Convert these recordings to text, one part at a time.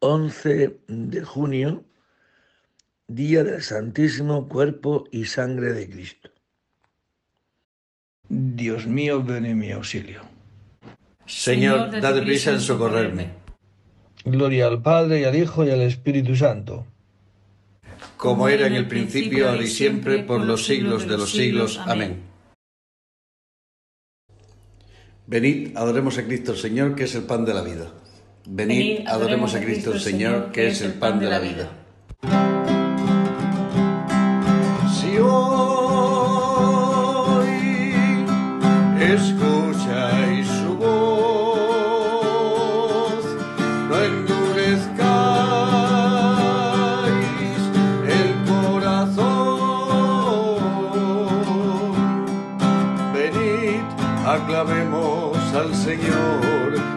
11 de junio, día del Santísimo Cuerpo y Sangre de Cristo. Dios mío, ven en mi auxilio. Señor, date prisa en socorrerme. Gloria al Padre y al Hijo y al Espíritu Santo. Como era en el principio, ahora y siempre, por los siglos de los siglos. Amén. Venid, adoremos a Cristo el Señor, que es el pan de la vida. Venid, adoremos a Cristo el Señor, que es el pan de la vida. Si hoy escucháis su voz, no endurezcáis el corazón. Venid, aclamemos al Señor,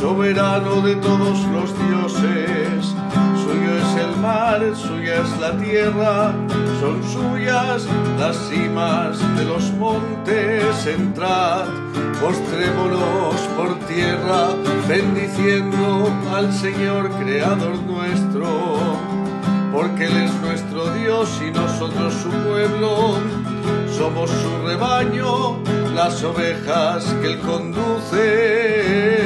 Soberano de todos los dioses. Suyo es el mar, suya es la tierra, son suyas las cimas de los montes. Entrad, postrémonos por tierra, bendiciendo al Señor, Creador nuestro, porque Él es nuestro Dios y nosotros su pueblo. Somos su rebaño, las ovejas que Él conduce.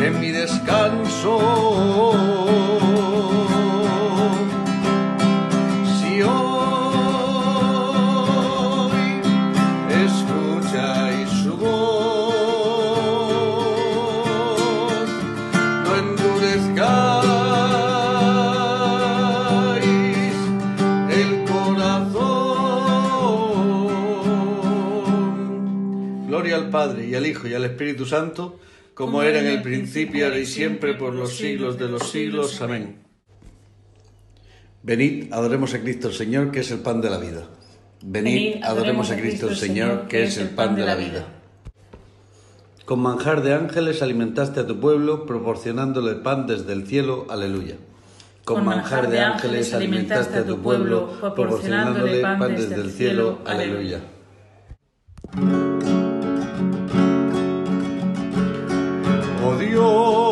en mi descanso. Si hoy escucháis su voz, no endurezcáis el corazón. Gloria al Padre y al Hijo y al Espíritu Santo, como era en el principio, ahora y siempre, por los siglos de los siglos. Amén. Venid, adoremos a Cristo el Señor, que es el pan de la vida. Venid, adoremos a Cristo el Señor, que es el pan de la vida. Con manjar de ángeles alimentaste a tu pueblo, proporcionándole pan desde el cielo. Aleluya. Con manjar de ángeles alimentaste a tu pueblo, proporcionándole pan desde el cielo. Aleluya. Dios,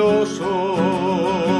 jubilosos.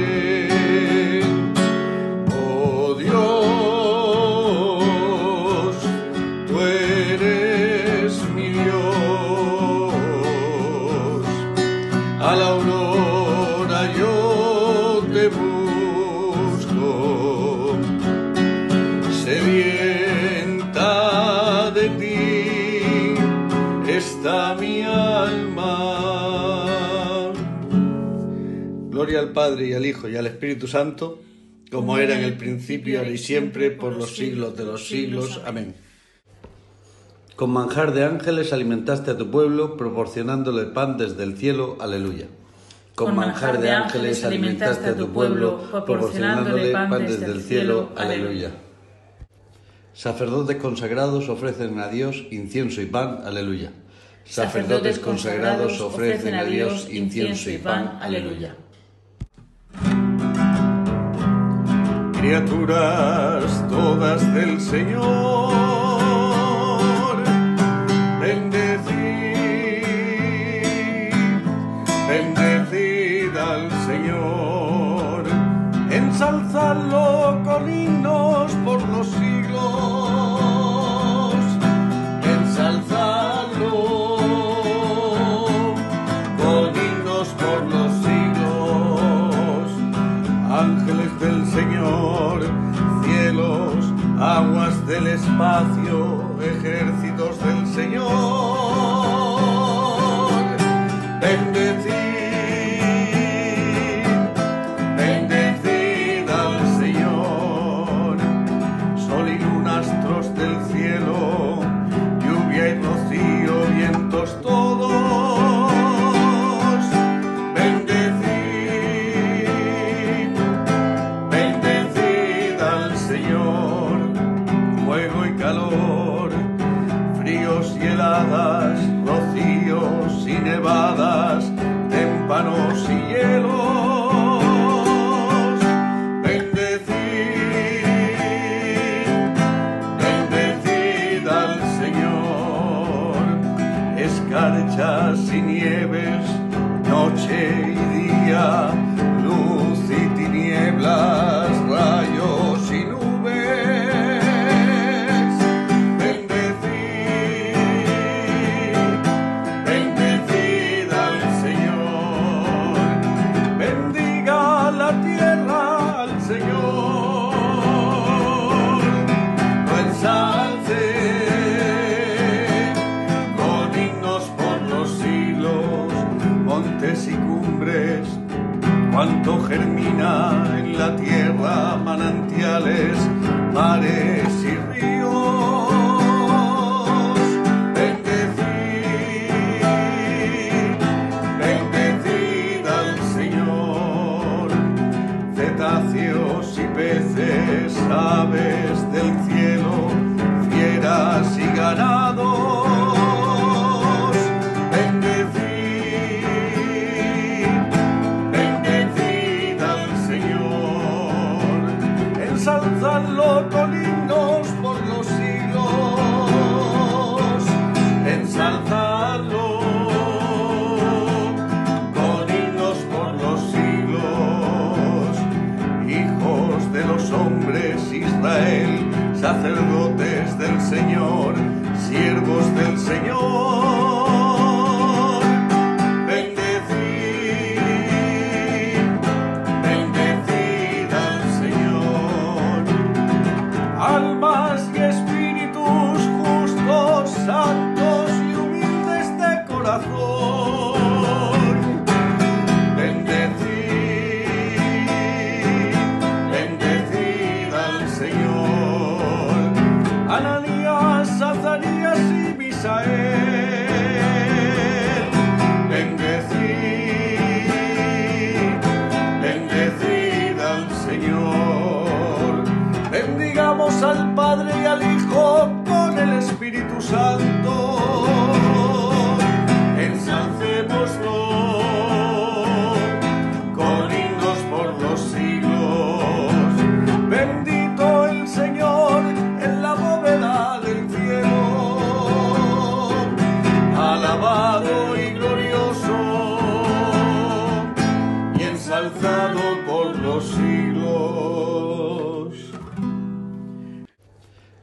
Está mi alma. Gloria al Padre y al Hijo y al Espíritu Santo, como era en el principio, ahora y siempre, por los siglos de los siglos. Amén. Con manjar de ángeles alimentaste a tu pueblo, proporcionándole pan desde el cielo. Aleluya. Con manjar de ángeles alimentaste a tu pueblo, proporcionándole pan desde el cielo. Aleluya. Sacerdotes consagrados ofrecen a Dios incienso y pan. Aleluya. Sacerdotes consagrados ofrecen a Dios incienso y pan. Aleluya. criaturas todas del Señor. Bendecid, bendecid del espacio, ejércitos del Señor. hermano.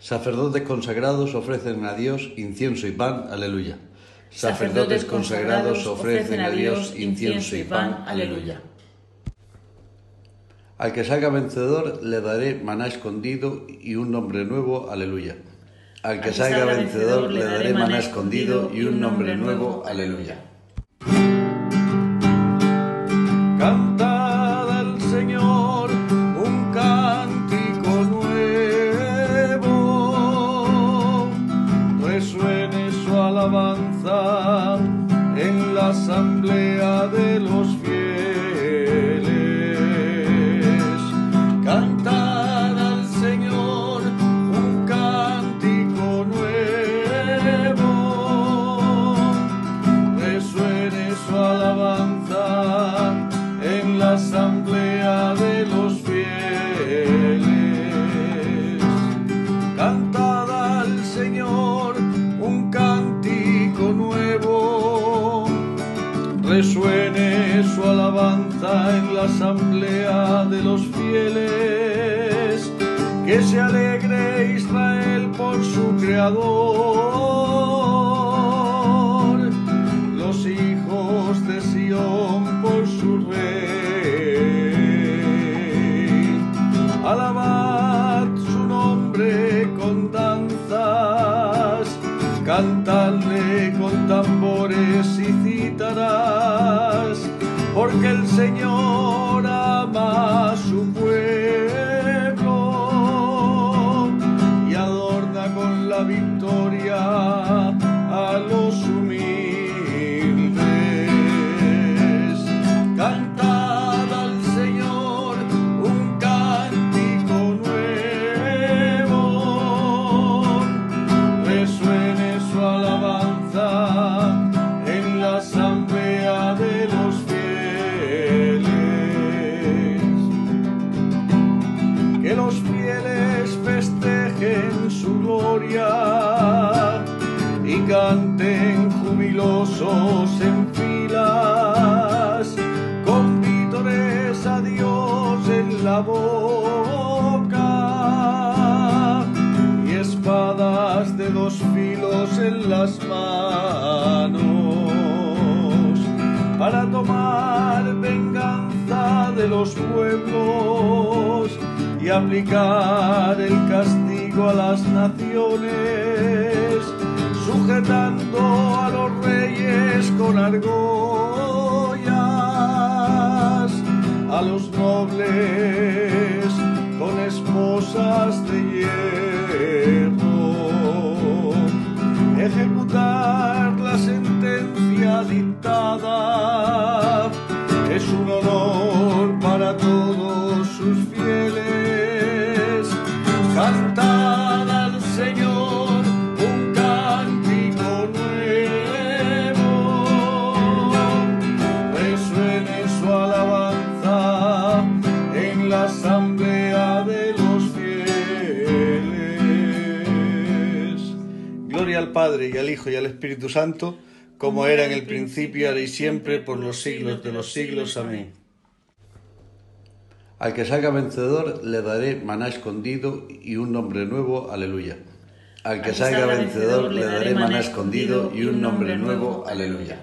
Sacerdotes consagrados ofrecen a Dios incienso y pan, aleluya. Sacerdotes consagrados ofrecen a Dios incienso y pan, aleluya. Al que salga vencedor le daré maná escondido y un nombre nuevo, aleluya. Al que salga vencedor le daré maná escondido y un nombre nuevo, aleluya. Creador, los hijos de Sión por su rey. Alabad su nombre con danzas, cantadle con tambores y cítaras, porque el Señor argollas, a los nobles con esposas de hierro. Ejecutar la sentencia dictada Padre y al Hijo y al Espíritu Santo, como era en el principio, ahora y siempre, por los siglos de los siglos. Amén. Al que salga vencedor le daré maná escondido y un nombre nuevo, aleluya. Al que salga vencedor le daré maná escondido y un nombre nuevo, aleluya.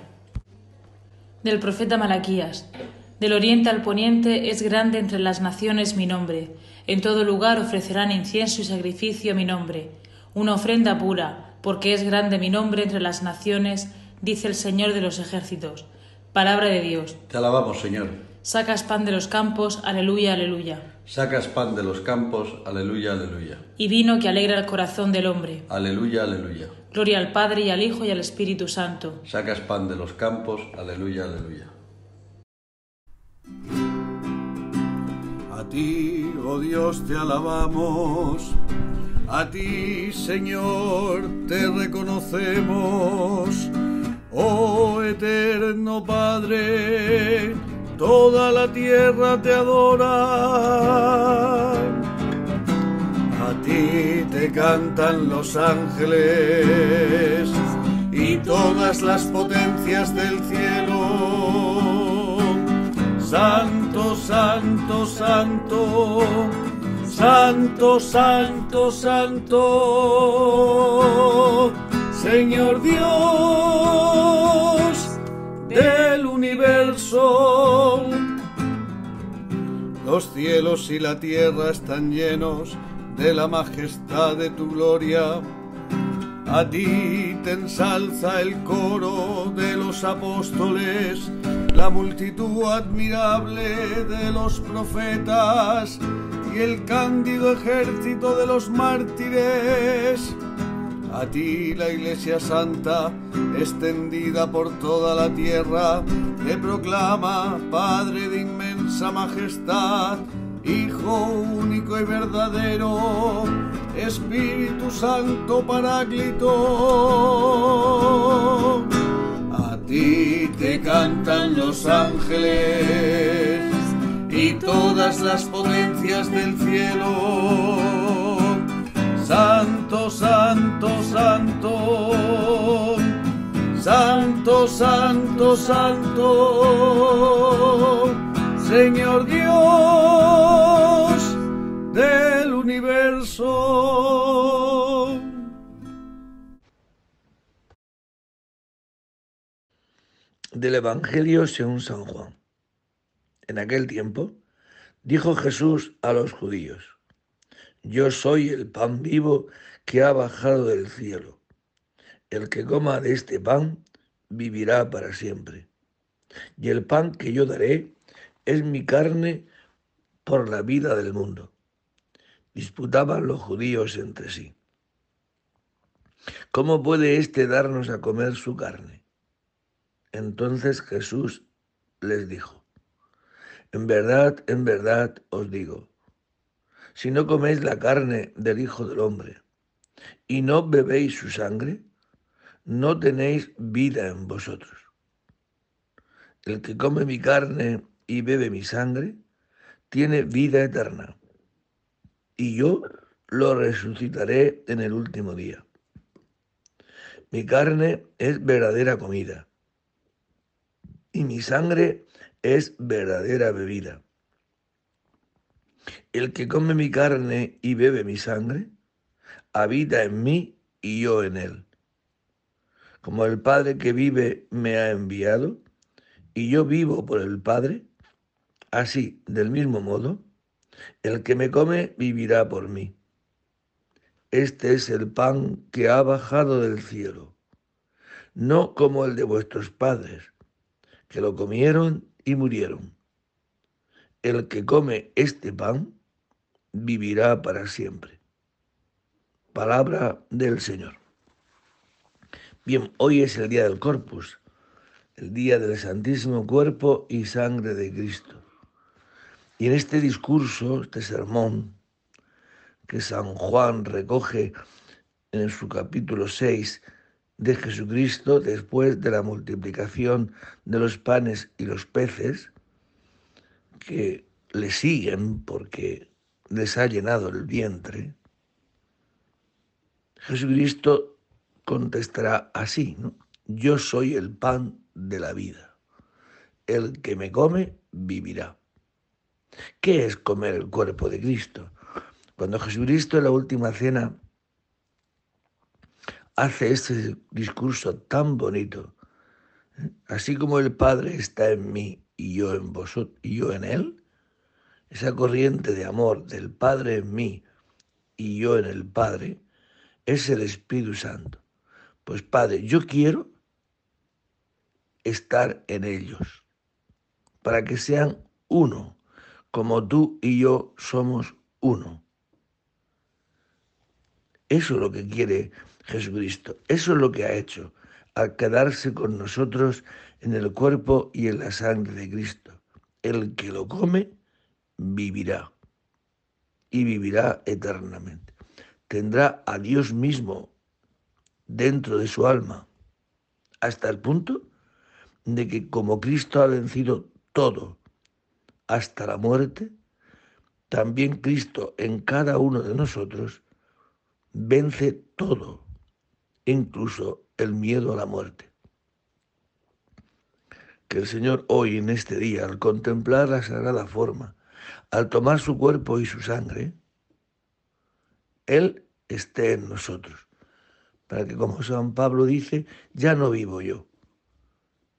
Del profeta Malaquías. Del oriente al poniente es grande entre las naciones mi nombre. En todo lugar ofrecerán incienso y sacrificio a mi nombre. Una ofrenda pura, porque es grande mi nombre entre las naciones, dice el Señor de los ejércitos. Palabra de Dios. Te alabamos, Señor. Sacas pan de los campos, aleluya, aleluya. Sacas pan de los campos, aleluya, aleluya. Y vino que alegra el corazón del hombre. Aleluya, aleluya. Gloria al Padre y al Hijo y al Espíritu Santo. Sacas pan de los campos, aleluya, aleluya. A ti, oh Dios, te alabamos. A ti, Señor, te reconocemos. Oh eterno Padre, toda la tierra te adora. A ti te cantan los ángeles y todas las potencias del cielo. Santo, santo, santo, Santo, santo, santo, Señor Dios del universo. Los cielos y la tierra están llenos de la majestad de tu gloria. A ti te ensalza el coro de los apóstoles, la multitud admirable de los profetas y el cándido ejército de los mártires. A ti la Iglesia Santa, extendida por toda la tierra, te proclama Padre de inmensa majestad, Hijo único y verdadero, Espíritu Santo Paráclito. A ti te cantan los ángeles y todas las potencias del cielo. Santo, santo, santo, santo, santo, santo, Señor Dios del universo. Del Evangelio según San Juan. En aquel tiempo dijo Jesús a los judíos, Yo soy el pan vivo que ha bajado del cielo. El que coma de este pan vivirá para siempre. Y el pan que yo daré es mi carne por la vida del mundo. Disputaban los judíos entre sí. ¿Cómo puede éste darnos a comer su carne? Entonces Jesús les dijo, en verdad, en verdad os digo, si no coméis la carne del Hijo del Hombre y no bebéis su sangre, no tenéis vida en vosotros. El que come mi carne y bebe mi sangre, tiene vida eterna, y yo lo resucitaré en el último día. Mi carne es verdadera comida, y mi sangre es verdadera bebida. El que come mi carne y bebe mi sangre, habita en mí y yo en él. Como el Padre que vive me ha enviado, y yo vivo por el Padre, así, del mismo modo, el que me come vivirá por mí. Este es el pan que ha bajado del cielo, no como el de vuestros padres, que lo comieron y murieron. El que come este pan vivirá para siempre. Palabra del Señor. Bien, hoy es el día del Corpus, el día del Santísimo Cuerpo y Sangre de Cristo. Y en este discurso, este sermón, que San Juan recoge en su capítulo 6, de Jesucristo después de la multiplicación de los panes y los peces, que le siguen porque les ha llenado el vientre, Jesucristo contestará así, ¿no? Yo soy el pan de la vida. El que me come vivirá. ¿Qué es comer el cuerpo de Cristo? Cuando Jesucristo en la última cena hace este discurso tan bonito. Así como el Padre está en mí y yo en vosotros y yo en él, esa corriente de amor del Padre en mí y yo en el Padre es el Espíritu Santo. Pues Padre, yo quiero estar en ellos para que sean uno, como tú y yo somos uno. Eso es lo que quiere Jesucristo. Eso es lo que ha hecho al quedarse con nosotros en el cuerpo y en la sangre de Cristo. El que lo come vivirá y vivirá eternamente. Tendrá a Dios mismo dentro de su alma, hasta el punto de que como Cristo ha vencido todo hasta la muerte, también Cristo en cada uno de nosotros vence todo incluso el miedo a la muerte. Que el Señor hoy, en este día, al contemplar la sagrada forma, al tomar su cuerpo y su sangre, Él esté en nosotros. Para que, como San Pablo dice, ya no vivo yo.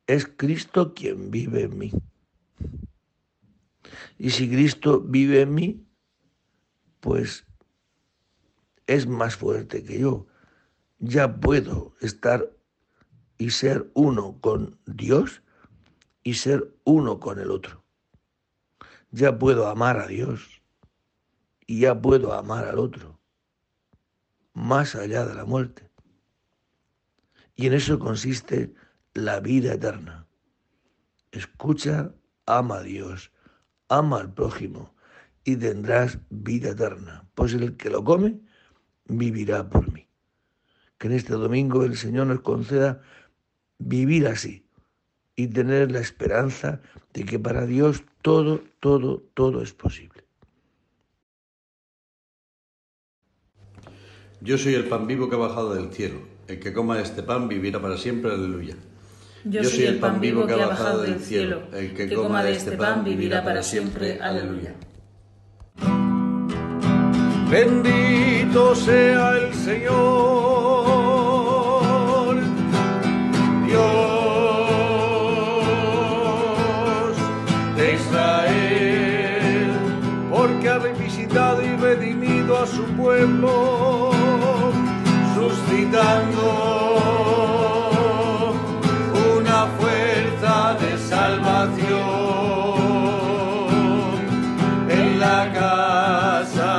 Es Cristo quien vive en mí. Y si Cristo vive en mí, pues es más fuerte que yo. Ya puedo estar y ser uno con Dios y ser uno con el otro. Ya puedo amar a Dios y ya puedo amar al otro, más allá de la muerte. Y en eso consiste la vida eterna. Escucha, ama a Dios, ama al prójimo y tendrás vida eterna, pues el que lo come vivirá por mí. Que en este domingo el Señor nos conceda vivir así y tener la esperanza de que para Dios todo, todo, todo es posible. Yo soy el pan vivo que ha bajado del cielo. El que coma este pan vivirá para siempre. Aleluya. Yo, soy el pan vivo que ha bajado del cielo. El que, coma de este pan vivirá para siempre. Aleluya. Bendito sea el Señor, revisitado y redimido a su pueblo, suscitando una fuerza de salvación en la casa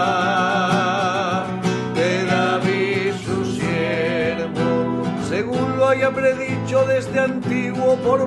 de David su siervo, según lo haya predicho desde antiguo por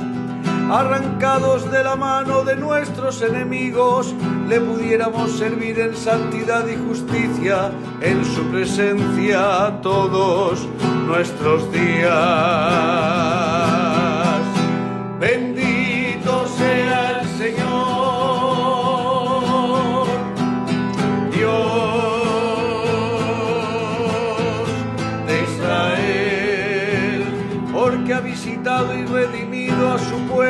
arrancados de la mano de nuestros enemigos, le pudiéramos servir en santidad y justicia en su presencia todos nuestros días.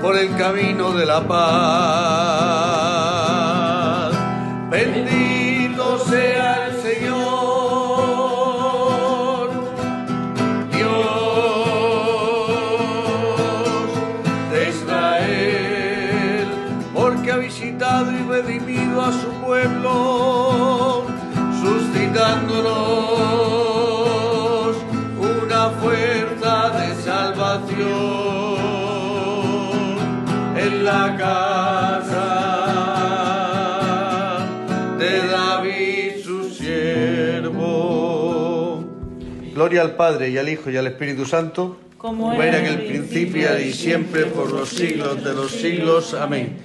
por el camino de la paz. Bendito David su siervo. Gloria al Padre y al Hijo y al Espíritu Santo, Como era en el principio y siempre por los siglos de los siglos. Amén.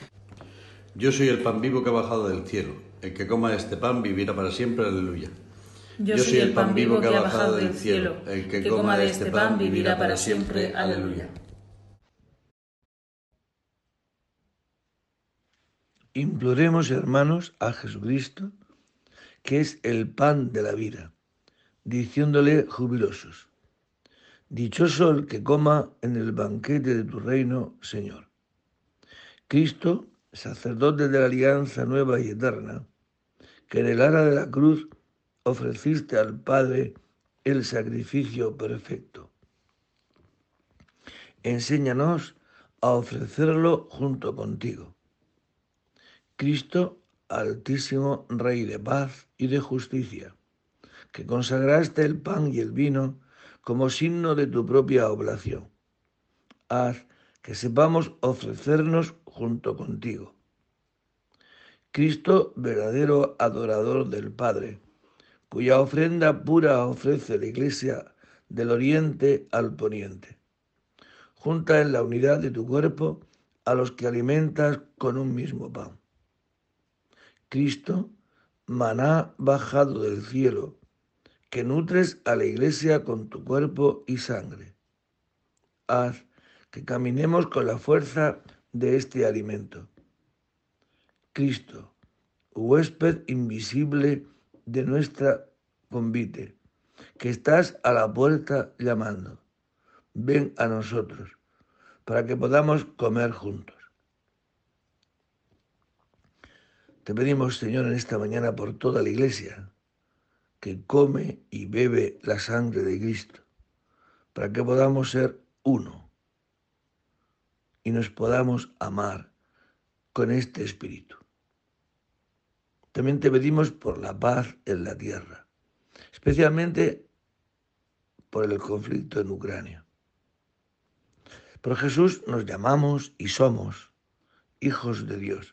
Yo soy el pan vivo que ha bajado del cielo. El que coma este pan vivirá para siempre. Aleluya. Yo soy el pan vivo que ha bajado del cielo. El que coma de este pan vivirá para siempre. Aleluya. Imploremos, hermanos, a Jesucristo, que es el pan de la vida, diciéndole jubilosos, Dichoso el que coma en el banquete de tu reino, Señor. Cristo sacerdote de la alianza nueva y eterna, que en el ara de la cruz ofreciste al Padre el sacrificio perfecto. Enséñanos a ofrecerlo junto contigo. Cristo, altísimo Rey de paz y de justicia, que consagraste el pan y el vino como signo de tu propia oblación. Haz que sepamos ofrecernos junto contigo. Cristo, verdadero adorador del Padre, cuya ofrenda pura ofrece la Iglesia del oriente al poniente. Junta en la unidad de tu cuerpo a los que alimentas con un mismo pan. Cristo, maná bajado del cielo, que nutres a la Iglesia con tu cuerpo y sangre. Haz que caminemos con la fuerza de este alimento. Cristo, huésped invisible de nuestra convite, que estás a la puerta llamando. Ven a nosotros, para que podamos comer juntos. Te pedimos, Señor, en esta mañana por toda la iglesia, que come y bebe la sangre de Cristo, para que podamos ser uno y nos podamos amar con este espíritu. También te pedimos por la paz en la tierra, especialmente por el conflicto en Ucrania. Por Jesús nos llamamos y somos hijos de Dios.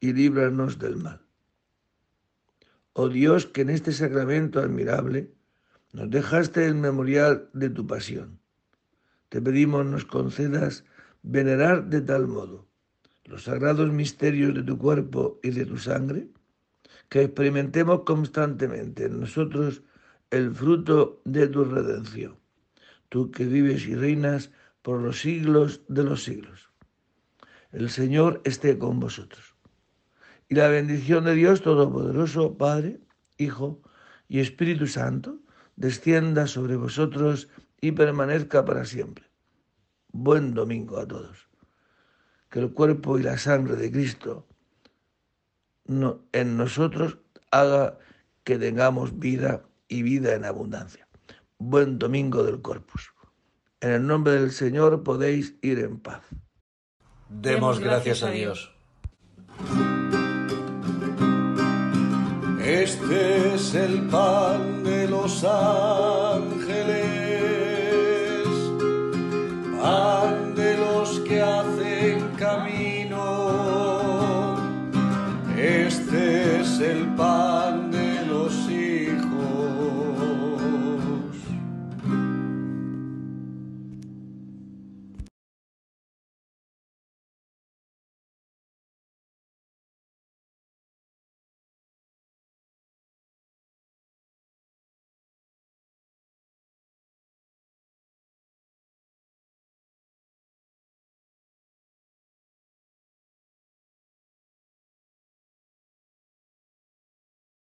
y líbranos del mal. Oh Dios, que en este sacramento admirable nos dejaste el memorial de tu pasión. Te pedimos nos concedas venerar de tal modo los sagrados misterios de tu cuerpo y de tu sangre, que experimentemos constantemente en nosotros el fruto de tu redención, tú que vives y reinas por los siglos de los siglos. El Señor esté con vosotros. Y la bendición de Dios Todopoderoso, Padre, Hijo y Espíritu Santo, descienda sobre vosotros y permanezca para siempre. Buen domingo a todos. Que el cuerpo y la sangre de Cristo en nosotros haga que tengamos vida y vida en abundancia. Buen domingo del Corpus. En el nombre del Señor podéis ir en paz. Demos gracias a Dios. Este es el pan de los ángeles, pan de los que hacen camino. Este es el pan.